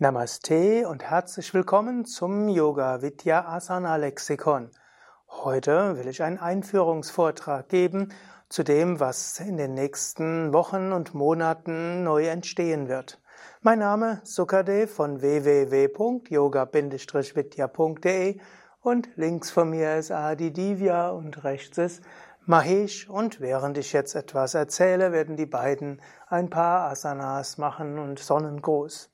Namaste und herzlich willkommen zum Yoga Vidya Asana Lexikon. Heute will ich einen Einführungsvortrag geben zu dem, was in den nächsten Wochen und Monaten neu entstehen wird. Mein Name Sukadev von www.yoga-vidya.de und links von mir ist Adi Divya und rechts ist Mahesh und während ich jetzt etwas erzähle, werden die beiden ein paar Asanas machen und Sonnengruß.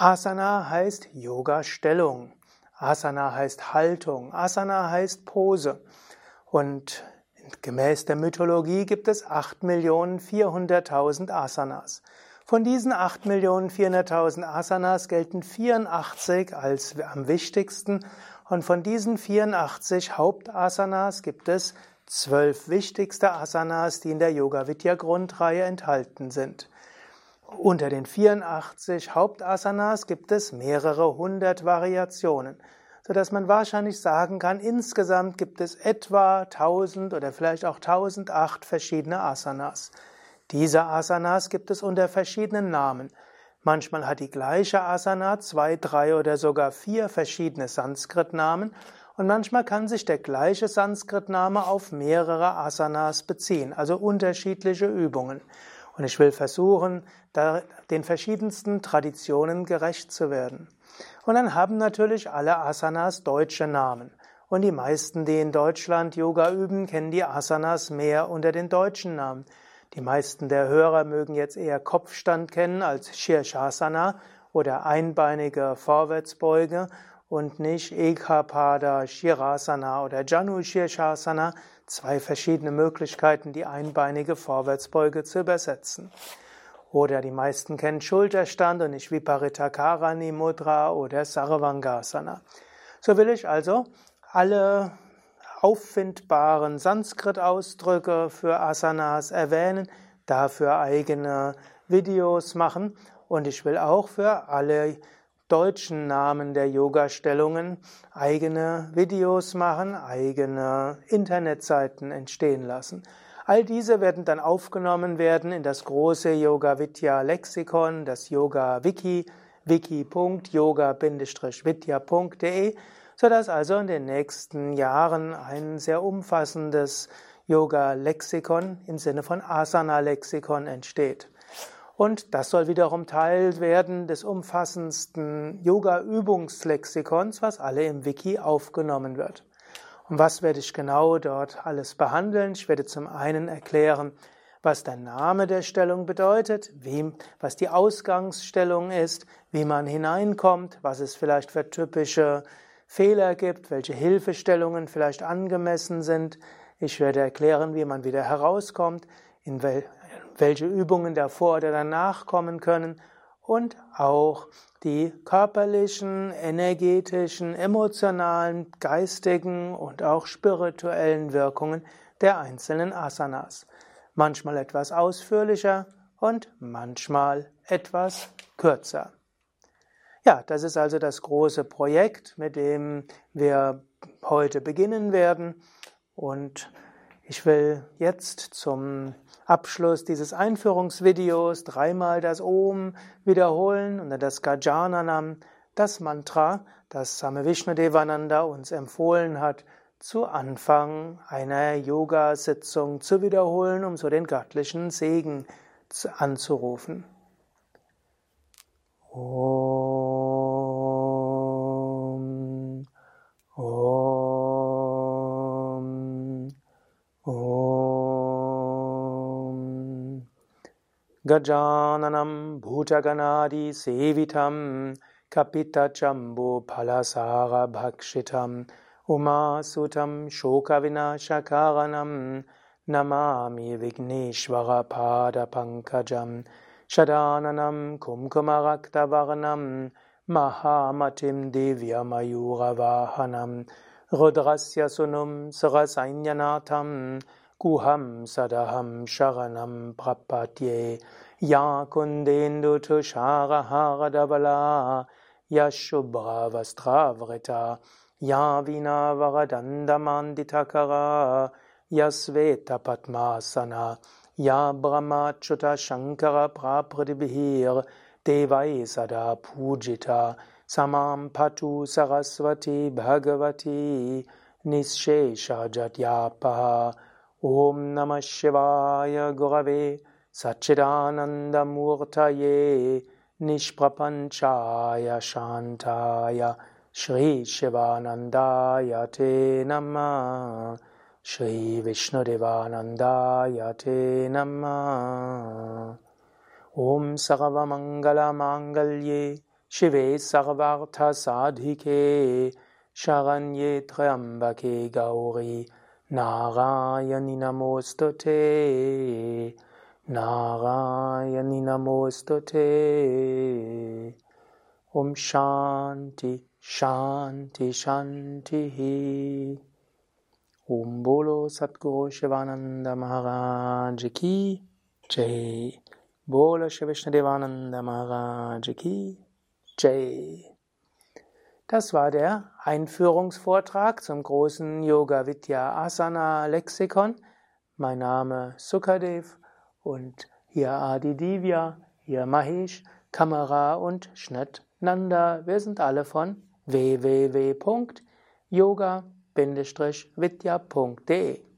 Asana heißt Yoga-Stellung. Asana heißt Haltung. Asana heißt Pose. Und gemäß der Mythologie gibt es 8.400.000 Asanas. Von diesen 8.400.000 Asanas gelten 84 als am wichtigsten und von diesen 84 Hauptasanas gibt es zwölf wichtigste Asanas, die in der Yoga Vidya Grundreihe enthalten sind. Unter den 84 Hauptasanas gibt es mehrere hundert Variationen, sodass man wahrscheinlich sagen kann, insgesamt gibt es etwa 1000 oder vielleicht auch 1008 verschiedene Asanas. Diese Asanas gibt es unter verschiedenen Namen. Manchmal hat die gleiche Asana zwei, drei oder sogar vier verschiedene Sanskrit-Namen und manchmal kann sich der gleiche Sanskrit-Name auf mehrere Asanas beziehen, also unterschiedliche Übungen. Und ich will versuchen, den verschiedensten Traditionen gerecht zu werden. Und dann haben natürlich alle Asanas deutsche Namen. Und die meisten, die in Deutschland Yoga üben, kennen die Asanas mehr unter den deutschen Namen. Die meisten der Hörer mögen jetzt eher Kopfstand kennen als Shirshasana oder einbeinige Vorwärtsbeuge und nicht Ekapada Shirasana oder Janu Shirshasana, zwei verschiedene Möglichkeiten, die einbeinige Vorwärtsbeuge zu übersetzen. Oder die meisten kennen Schulterstand und nicht Viparita Karani Mudra oder Sarvangasana. So will ich also alle auffindbaren Sanskrit-Ausdrücke für Asanas erwähnen, dafür eigene Videos machen und ich will auch für alle deutschen Namen der Yoga-Stellungen eigene Videos machen, eigene Internetseiten entstehen lassen. All diese werden dann aufgenommen werden in das große Yoga Vidya Lexikon, das Yoga Wiki, wiki.yoga-vidya.de, sodass also in den nächsten Jahren ein sehr umfassendes Yoga Lexikon im Sinne von Asana Lexikon entsteht. Und das soll wiederum Teil werden des umfassendsten Yoga-Übungslexikons, was alle im Wiki aufgenommen wird. Und was werde ich genau dort alles behandeln? Ich werde zum einen erklären, was der Name der Stellung bedeutet, wie, was die Ausgangsstellung ist, wie man hineinkommt, was es vielleicht für typische Fehler gibt, welche Hilfestellungen vielleicht angemessen sind. Ich werde erklären, wie man wieder herauskommt, in wel welche Übungen davor oder danach kommen können und auch die körperlichen, energetischen, emotionalen, geistigen und auch spirituellen Wirkungen der einzelnen Asanas. Manchmal etwas ausführlicher und manchmal etwas kürzer. Ja, das ist also das große Projekt, mit dem wir heute beginnen werden. Und ich will jetzt zum Abschluss dieses Einführungsvideos dreimal das Om wiederholen und das Gajananam, das Mantra, das Same Vishnudevananda uns empfohlen hat, zu Anfang einer Yoga-Sitzung zu wiederholen, um so den göttlichen Segen anzurufen. Om. Gajananam Bhutaganadi Sevitam Kapitachambu Palasara Bhakshitam Umasutam Shokavinashakaranam Namami Vigneshwara Pada Pankajam Shadananam Kumkumaraktavarnam Mahamatim Divya Mayura Vahanam Rudrasya Sunum Sarasanyanatam Guham Sadaham Sharanam Prapatye. Ya Kundendu Tushara Haradavala Ya Shubhra Vastravrita Ya Vina Varadandamandhitakara Ya Sveta Padmasana. Ya Brahmachuta Shankara Prapradibhir Devai Sada Pujita. Samam Patu Saraswati Bhagavati. Nishesha Jatyapaha Om Namah Shivaya Gurave Satchidananda Murtaye Nishprapanchaya Shantaya Shri Shivanandaya Te Namah Shri Vishnudevanandaya Te Namah Om Sarvamangala Mangalye Shive नारायणि नमोस्तु थे नागायनि नमोस्तु थे ॐ शान्ति शान्ति शान्तिः। ॐ बोलो सद्गो शिवानन्द महागाजिकी चे बोलो शिवविष्णुदेवानन्द की जय। Das war der Einführungsvortrag zum großen Yoga Vidya Asana Lexikon. Mein Name Sukadev und hier Adi Divya, hier Mahesh, Kamera und Schnitt Nanda. Wir sind alle von www.yoga-vidya.de